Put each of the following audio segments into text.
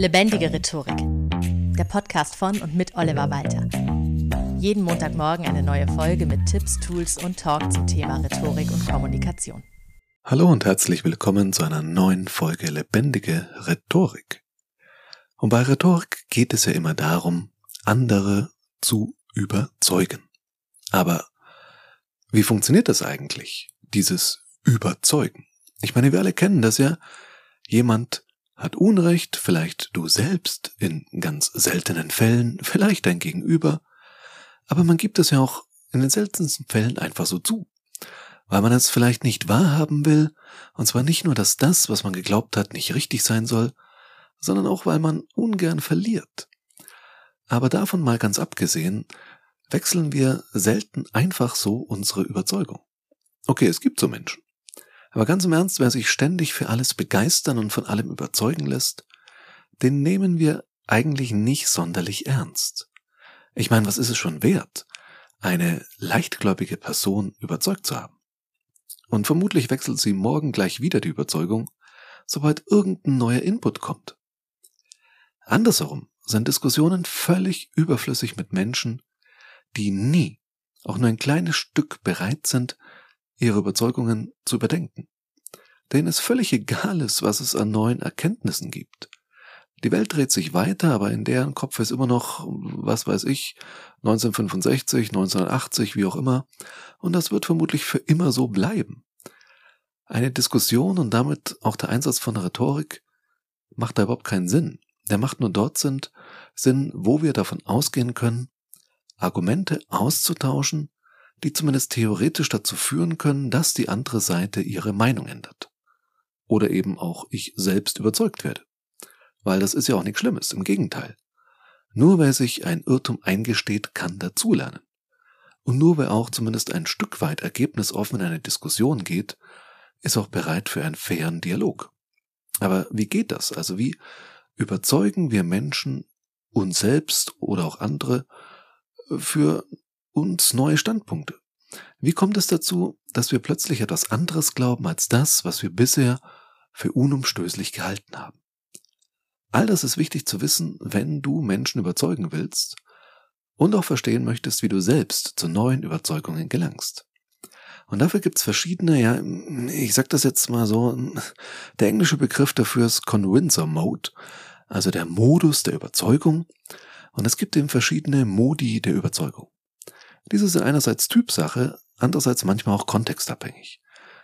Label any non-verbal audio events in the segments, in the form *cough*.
Lebendige Rhetorik. Der Podcast von und mit Oliver Walter. Jeden Montagmorgen eine neue Folge mit Tipps, Tools und Talk zum Thema Rhetorik und Kommunikation. Hallo und herzlich willkommen zu einer neuen Folge Lebendige Rhetorik. Und bei Rhetorik geht es ja immer darum, andere zu überzeugen. Aber wie funktioniert das eigentlich, dieses Überzeugen? Ich meine, wir alle kennen das ja. Jemand hat Unrecht, vielleicht du selbst, in ganz seltenen Fällen, vielleicht dein Gegenüber, aber man gibt es ja auch in den seltensten Fällen einfach so zu, weil man es vielleicht nicht wahrhaben will, und zwar nicht nur, dass das, was man geglaubt hat, nicht richtig sein soll, sondern auch, weil man ungern verliert. Aber davon mal ganz abgesehen, wechseln wir selten einfach so unsere Überzeugung. Okay, es gibt so Menschen. Aber ganz im Ernst, wer sich ständig für alles begeistern und von allem überzeugen lässt, den nehmen wir eigentlich nicht sonderlich ernst. Ich meine, was ist es schon wert, eine leichtgläubige Person überzeugt zu haben? Und vermutlich wechselt sie morgen gleich wieder die Überzeugung, sobald irgendein neuer Input kommt. Andersherum sind Diskussionen völlig überflüssig mit Menschen, die nie, auch nur ein kleines Stück bereit sind, ihre Überzeugungen zu überdenken. Denen es völlig egal ist, was es an neuen Erkenntnissen gibt. Die Welt dreht sich weiter, aber in deren Kopf ist immer noch, was weiß ich, 1965, 1980, wie auch immer, und das wird vermutlich für immer so bleiben. Eine Diskussion und damit auch der Einsatz von Rhetorik macht da überhaupt keinen Sinn. Der macht nur dort Sinn, Sinn, wo wir davon ausgehen können, Argumente auszutauschen, die zumindest theoretisch dazu führen können, dass die andere Seite ihre Meinung ändert. Oder eben auch ich selbst überzeugt werde. Weil das ist ja auch nichts Schlimmes, im Gegenteil. Nur wer sich ein Irrtum eingesteht, kann dazulernen. Und nur wer auch zumindest ein Stück weit ergebnisoffen in eine Diskussion geht, ist auch bereit für einen fairen Dialog. Aber wie geht das? Also wie überzeugen wir Menschen, uns selbst oder auch andere, für uns neue Standpunkte. Wie kommt es dazu, dass wir plötzlich etwas anderes glauben als das, was wir bisher für unumstößlich gehalten haben? All das ist wichtig zu wissen, wenn du Menschen überzeugen willst und auch verstehen möchtest, wie du selbst zu neuen Überzeugungen gelangst. Und dafür gibt's verschiedene, ja, ich sag das jetzt mal so, der englische Begriff dafür ist Convincer Mode, also der Modus der Überzeugung. Und es gibt eben verschiedene Modi der Überzeugung. Diese sind einerseits Typsache, andererseits manchmal auch kontextabhängig.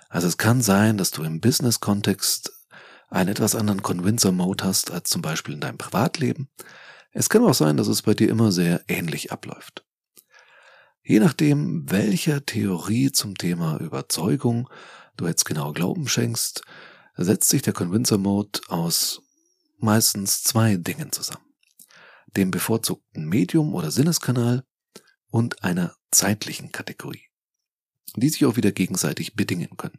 Also es kann sein, dass du im Business-Kontext einen etwas anderen Convincer-Mode hast als zum Beispiel in deinem Privatleben. Es kann auch sein, dass es bei dir immer sehr ähnlich abläuft. Je nachdem, welcher Theorie zum Thema Überzeugung du jetzt genau Glauben schenkst, setzt sich der Convincer-Mode aus meistens zwei Dingen zusammen. Dem bevorzugten Medium oder Sinneskanal und einer zeitlichen Kategorie, die sich auch wieder gegenseitig bedingen können.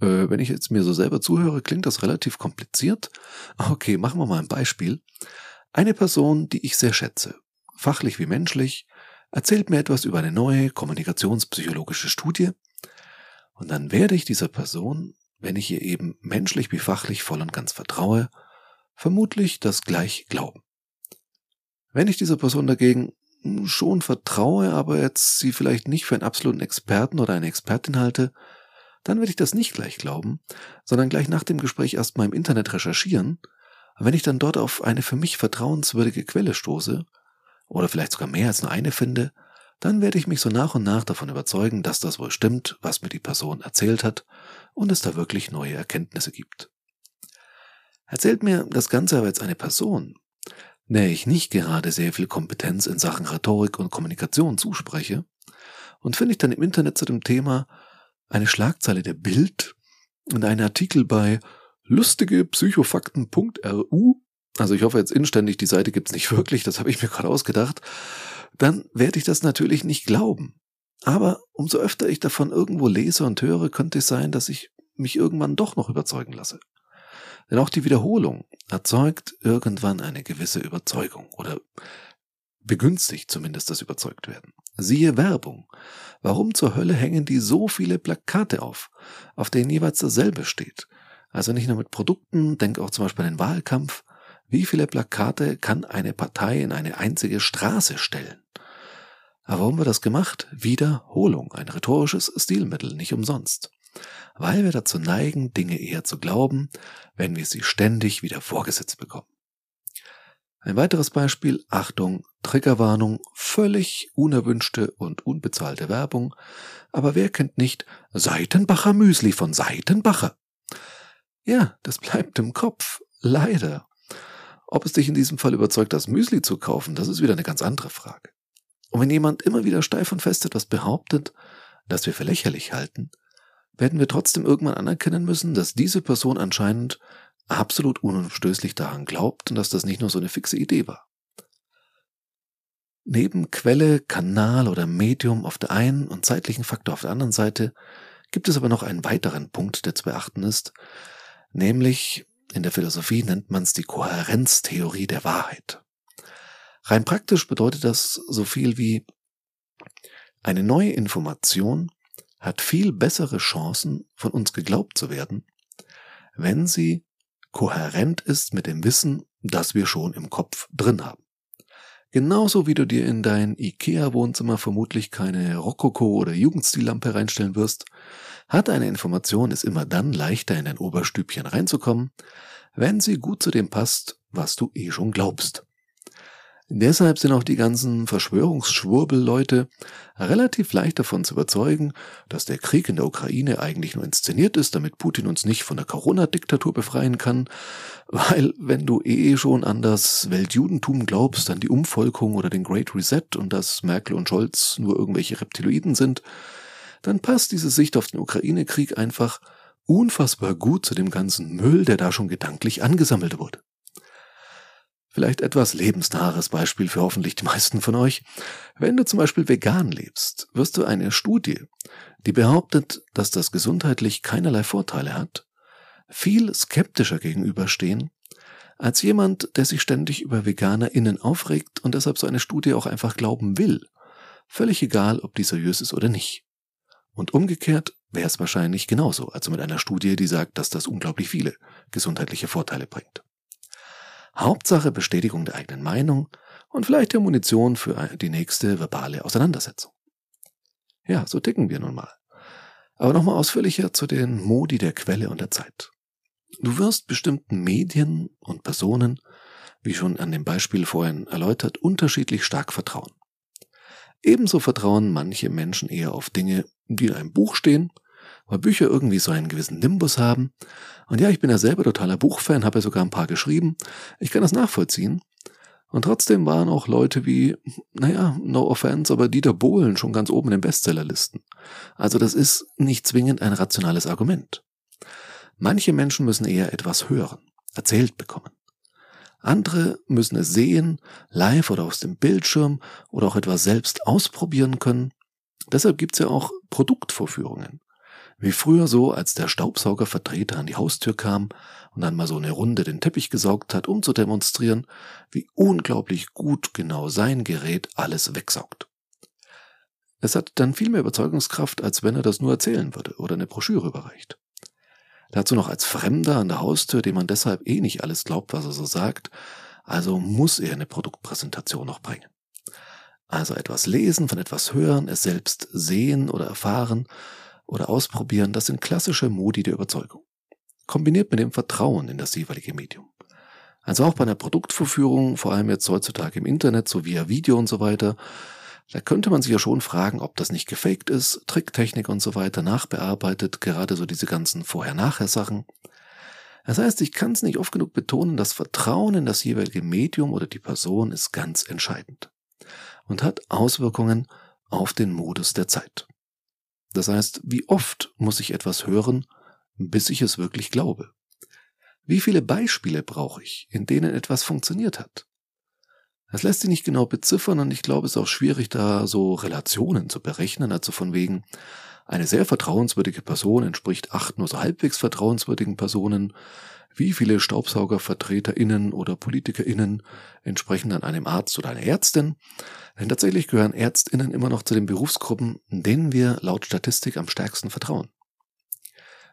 Äh, wenn ich jetzt mir so selber zuhöre, klingt das relativ kompliziert. Okay, machen wir mal ein Beispiel. Eine Person, die ich sehr schätze, fachlich wie menschlich, erzählt mir etwas über eine neue kommunikationspsychologische Studie und dann werde ich dieser Person, wenn ich ihr eben menschlich wie fachlich voll und ganz vertraue, vermutlich das gleich glauben. Wenn ich dieser Person dagegen schon vertraue, aber jetzt sie vielleicht nicht für einen absoluten Experten oder eine Expertin halte, dann werde ich das nicht gleich glauben, sondern gleich nach dem Gespräch erstmal im Internet recherchieren. Wenn ich dann dort auf eine für mich vertrauenswürdige Quelle stoße, oder vielleicht sogar mehr als nur eine finde, dann werde ich mich so nach und nach davon überzeugen, dass das wohl stimmt, was mir die Person erzählt hat und es da wirklich neue Erkenntnisse gibt. Erzählt mir das Ganze aber jetzt eine Person, der ich nicht gerade sehr viel Kompetenz in Sachen Rhetorik und Kommunikation zuspreche, und finde ich dann im Internet zu dem Thema eine Schlagzeile der Bild und einen Artikel bei lustigepsychofakten.ru, also ich hoffe jetzt inständig, die Seite gibt's nicht *laughs* wirklich, das habe ich mir gerade ausgedacht, dann werde ich das natürlich nicht glauben. Aber umso öfter ich davon irgendwo lese und höre, könnte es sein, dass ich mich irgendwann doch noch überzeugen lasse. Denn auch die Wiederholung erzeugt irgendwann eine gewisse Überzeugung oder begünstigt zumindest das Überzeugtwerden. Siehe Werbung. Warum zur Hölle hängen die so viele Plakate auf, auf denen jeweils dasselbe steht? Also nicht nur mit Produkten, denk auch zum Beispiel an den Wahlkampf. Wie viele Plakate kann eine Partei in eine einzige Straße stellen? Aber warum wird das gemacht? Wiederholung, ein rhetorisches Stilmittel, nicht umsonst. Weil wir dazu neigen, Dinge eher zu glauben, wenn wir sie ständig wieder vorgesetzt bekommen. Ein weiteres Beispiel, Achtung, Triggerwarnung, völlig unerwünschte und unbezahlte Werbung, aber wer kennt nicht Seitenbacher Müsli von Seitenbacher? Ja, das bleibt im Kopf, leider. Ob es dich in diesem Fall überzeugt, das Müsli zu kaufen, das ist wieder eine ganz andere Frage. Und wenn jemand immer wieder steif und fest etwas behauptet, das wir für lächerlich halten, werden wir trotzdem irgendwann anerkennen müssen, dass diese Person anscheinend absolut unumstößlich daran glaubt und dass das nicht nur so eine fixe Idee war. Neben Quelle, Kanal oder Medium auf der einen und zeitlichen Faktor auf der anderen Seite gibt es aber noch einen weiteren Punkt, der zu beachten ist, nämlich in der Philosophie nennt man es die Kohärenztheorie der Wahrheit. Rein praktisch bedeutet das so viel wie eine neue Information hat viel bessere Chancen, von uns geglaubt zu werden, wenn sie kohärent ist mit dem Wissen, das wir schon im Kopf drin haben. Genauso wie du dir in dein IKEA-Wohnzimmer vermutlich keine Rokoko- oder Jugendstillampe reinstellen wirst, hat eine Information es immer dann leichter in dein Oberstübchen reinzukommen, wenn sie gut zu dem passt, was du eh schon glaubst. Deshalb sind auch die ganzen Verschwörungsschwurbelleute relativ leicht davon zu überzeugen, dass der Krieg in der Ukraine eigentlich nur inszeniert ist, damit Putin uns nicht von der Corona-Diktatur befreien kann, weil wenn du eh schon an das Weltjudentum glaubst, an die Umvolkung oder den Great Reset und dass Merkel und Scholz nur irgendwelche Reptiloiden sind, dann passt diese Sicht auf den Ukraine-Krieg einfach unfassbar gut zu dem ganzen Müll, der da schon gedanklich angesammelt wurde. Vielleicht etwas lebensnahes Beispiel für hoffentlich die meisten von euch. Wenn du zum Beispiel vegan lebst, wirst du eine Studie, die behauptet, dass das gesundheitlich keinerlei Vorteile hat, viel skeptischer gegenüberstehen, als jemand, der sich ständig über VeganerInnen aufregt und deshalb so eine Studie auch einfach glauben will. Völlig egal, ob die seriös ist oder nicht. Und umgekehrt wäre es wahrscheinlich genauso, also mit einer Studie, die sagt, dass das unglaublich viele gesundheitliche Vorteile bringt. Hauptsache Bestätigung der eigenen Meinung und vielleicht der Munition für die nächste verbale Auseinandersetzung. Ja, so ticken wir nun mal. Aber nochmal ausführlicher zu den Modi der Quelle und der Zeit. Du wirst bestimmten Medien und Personen, wie schon an dem Beispiel vorhin erläutert, unterschiedlich stark vertrauen. Ebenso vertrauen manche Menschen eher auf Dinge, die in einem Buch stehen, weil Bücher irgendwie so einen gewissen Nimbus haben. Und ja, ich bin ja selber totaler Buchfan, habe ja sogar ein paar geschrieben. Ich kann das nachvollziehen. Und trotzdem waren auch Leute wie, naja, no offense, aber Dieter Bohlen schon ganz oben in den Bestsellerlisten. Also das ist nicht zwingend ein rationales Argument. Manche Menschen müssen eher etwas hören, erzählt bekommen. Andere müssen es sehen, live oder aus dem Bildschirm oder auch etwas selbst ausprobieren können. Deshalb gibt's ja auch Produktvorführungen. Wie früher so, als der Staubsaugervertreter an die Haustür kam und dann mal so eine Runde den Teppich gesaugt hat, um zu demonstrieren, wie unglaublich gut genau sein Gerät alles wegsaugt. Es hat dann viel mehr Überzeugungskraft, als wenn er das nur erzählen würde oder eine Broschüre überreicht. Dazu noch als Fremder an der Haustür, dem man deshalb eh nicht alles glaubt, was er so sagt, also muss er eine Produktpräsentation noch bringen. Also etwas lesen, von etwas hören, es selbst sehen oder erfahren oder ausprobieren, das sind klassische Modi der Überzeugung. Kombiniert mit dem Vertrauen in das jeweilige Medium. Also auch bei einer Produktvorführung, vor allem jetzt heutzutage im Internet, so via Video und so weiter, da könnte man sich ja schon fragen, ob das nicht gefaked ist, Tricktechnik und so weiter, nachbearbeitet, gerade so diese ganzen Vorher-Nachher-Sachen. Das heißt, ich kann es nicht oft genug betonen, das Vertrauen in das jeweilige Medium oder die Person ist ganz entscheidend und hat Auswirkungen auf den Modus der Zeit. Das heißt, wie oft muss ich etwas hören, bis ich es wirklich glaube? Wie viele Beispiele brauche ich, in denen etwas funktioniert hat? Das lässt sich nicht genau beziffern und ich glaube, es ist auch schwierig, da so Relationen zu berechnen, also von wegen, eine sehr vertrauenswürdige Person entspricht acht nur so halbwegs vertrauenswürdigen Personen. Wie viele StaubsaugervertreterInnen oder PolitikerInnen entsprechen dann einem Arzt oder einer Ärztin? Denn tatsächlich gehören ÄrztInnen immer noch zu den Berufsgruppen, denen wir laut Statistik am stärksten vertrauen.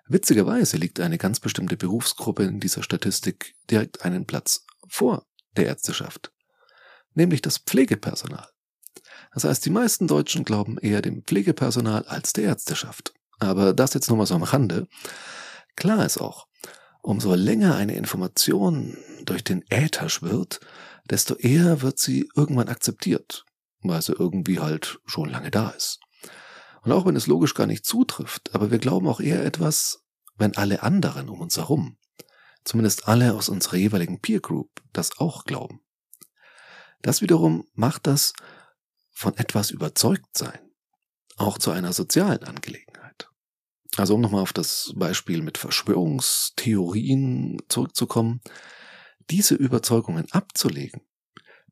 Witzigerweise liegt eine ganz bestimmte Berufsgruppe in dieser Statistik direkt einen Platz vor der Ärzteschaft, nämlich das Pflegepersonal. Das heißt, die meisten Deutschen glauben eher dem Pflegepersonal als der Ärzteschaft. Aber das jetzt nur mal so am Rande. Klar ist auch, umso länger eine Information durch den Äther schwirrt, desto eher wird sie irgendwann akzeptiert, weil sie irgendwie halt schon lange da ist. Und auch wenn es logisch gar nicht zutrifft, aber wir glauben auch eher etwas, wenn alle anderen um uns herum, zumindest alle aus unserer jeweiligen Peer Group, das auch glauben. Das wiederum macht das von etwas überzeugt sein auch zu einer sozialen Angelegenheit. Also um nochmal auf das Beispiel mit Verschwörungstheorien zurückzukommen, diese Überzeugungen abzulegen,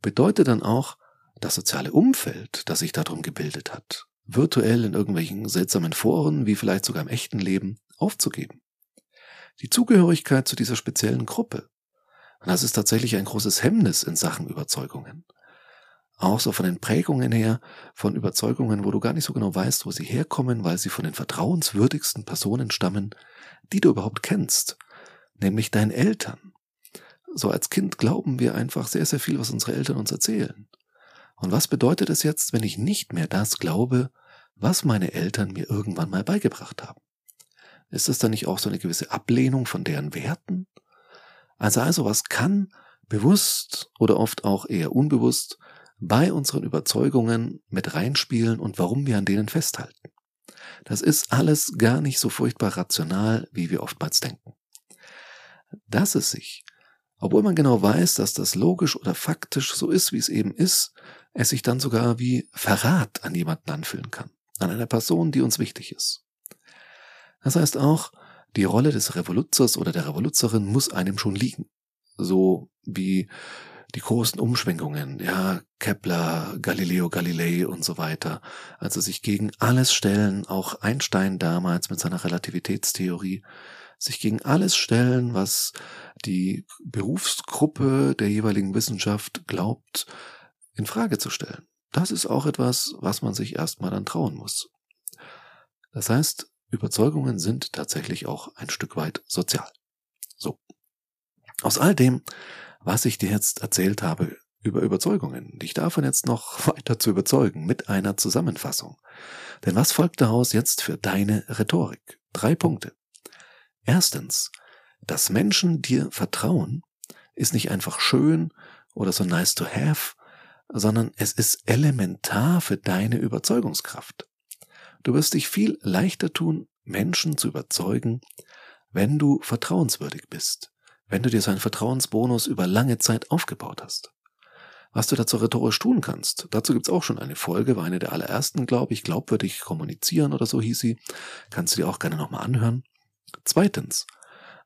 bedeutet dann auch, das soziale Umfeld, das sich darum gebildet hat, virtuell in irgendwelchen seltsamen Foren, wie vielleicht sogar im echten Leben, aufzugeben. Die Zugehörigkeit zu dieser speziellen Gruppe, das ist tatsächlich ein großes Hemmnis in Sachen Überzeugungen. Auch so von den Prägungen her, von Überzeugungen, wo du gar nicht so genau weißt, wo sie herkommen, weil sie von den vertrauenswürdigsten Personen stammen, die du überhaupt kennst, nämlich deinen Eltern. So als Kind glauben wir einfach sehr, sehr viel, was unsere Eltern uns erzählen. Und was bedeutet es jetzt, wenn ich nicht mehr das glaube, was meine Eltern mir irgendwann mal beigebracht haben? Ist es dann nicht auch so eine gewisse Ablehnung von deren Werten? Also also, was kann bewusst oder oft auch eher unbewusst bei unseren Überzeugungen mit reinspielen und warum wir an denen festhalten. Das ist alles gar nicht so furchtbar rational, wie wir oftmals denken. Dass es sich, obwohl man genau weiß, dass das logisch oder faktisch so ist, wie es eben ist, es sich dann sogar wie Verrat an jemanden anfühlen kann, an einer Person, die uns wichtig ist. Das heißt auch, die Rolle des Revoluzers oder der Revoluzerin muss einem schon liegen. So wie die großen Umschwenkungen, ja, Kepler, Galileo Galilei und so weiter, also sich gegen alles stellen, auch Einstein damals mit seiner Relativitätstheorie, sich gegen alles stellen, was die Berufsgruppe der jeweiligen Wissenschaft glaubt, in Frage zu stellen. Das ist auch etwas, was man sich erstmal dann trauen muss. Das heißt, Überzeugungen sind tatsächlich auch ein Stück weit sozial. So. Aus all dem was ich dir jetzt erzählt habe über Überzeugungen, dich davon jetzt noch *laughs* weiter zu überzeugen mit einer Zusammenfassung. Denn was folgt daraus jetzt für deine Rhetorik? Drei Punkte. Erstens, dass Menschen dir vertrauen, ist nicht einfach schön oder so nice to have, sondern es ist elementar für deine Überzeugungskraft. Du wirst dich viel leichter tun, Menschen zu überzeugen, wenn du vertrauenswürdig bist, wenn du dir so einen Vertrauensbonus über lange Zeit aufgebaut hast. Was du dazu rhetorisch tun kannst, dazu gibt's auch schon eine Folge, war eine der allerersten, glaube ich, glaubwürdig kommunizieren oder so hieß sie, kannst du dir auch gerne nochmal anhören. Zweitens,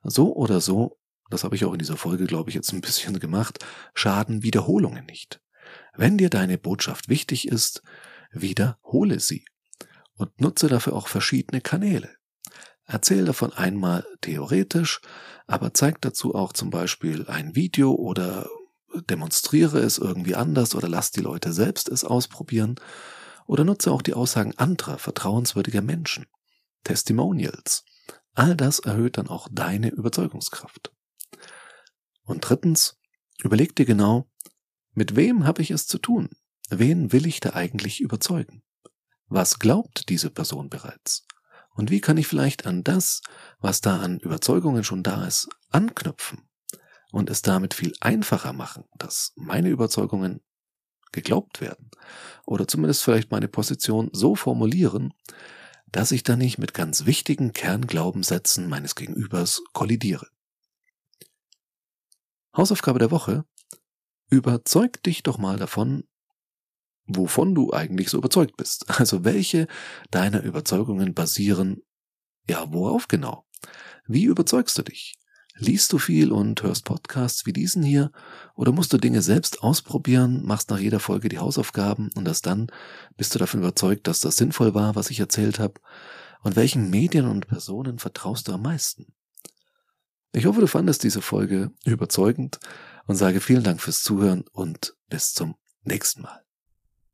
so oder so, das habe ich auch in dieser Folge, glaube ich, jetzt ein bisschen gemacht, schaden Wiederholungen nicht. Wenn dir deine Botschaft wichtig ist, wiederhole sie und nutze dafür auch verschiedene Kanäle. Erzähl davon einmal theoretisch, aber zeig dazu auch zum Beispiel ein Video oder demonstriere es irgendwie anders oder lass die Leute selbst es ausprobieren oder nutze auch die Aussagen anderer vertrauenswürdiger Menschen. Testimonials. All das erhöht dann auch deine Überzeugungskraft. Und drittens, überleg dir genau, mit wem habe ich es zu tun? Wen will ich da eigentlich überzeugen? Was glaubt diese Person bereits? Und wie kann ich vielleicht an das, was da an Überzeugungen schon da ist, anknüpfen und es damit viel einfacher machen, dass meine Überzeugungen geglaubt werden oder zumindest vielleicht meine Position so formulieren, dass ich da nicht mit ganz wichtigen Kernglaubenssätzen meines Gegenübers kollidiere. Hausaufgabe der Woche. Überzeug dich doch mal davon, wovon du eigentlich so überzeugt bist. *laughs* Also welche deiner Überzeugungen basieren, ja, worauf genau? Wie überzeugst du dich? Liest du viel und hörst Podcasts wie diesen hier? Oder musst du Dinge selbst ausprobieren, machst nach jeder Folge die Hausaufgaben und erst dann bist du davon überzeugt, dass das sinnvoll war, was ich erzählt habe? Und welchen Medien und Personen vertraust du am meisten? Ich hoffe, du fandest diese Folge überzeugend und sage vielen Dank fürs Zuhören und bis zum nächsten Mal.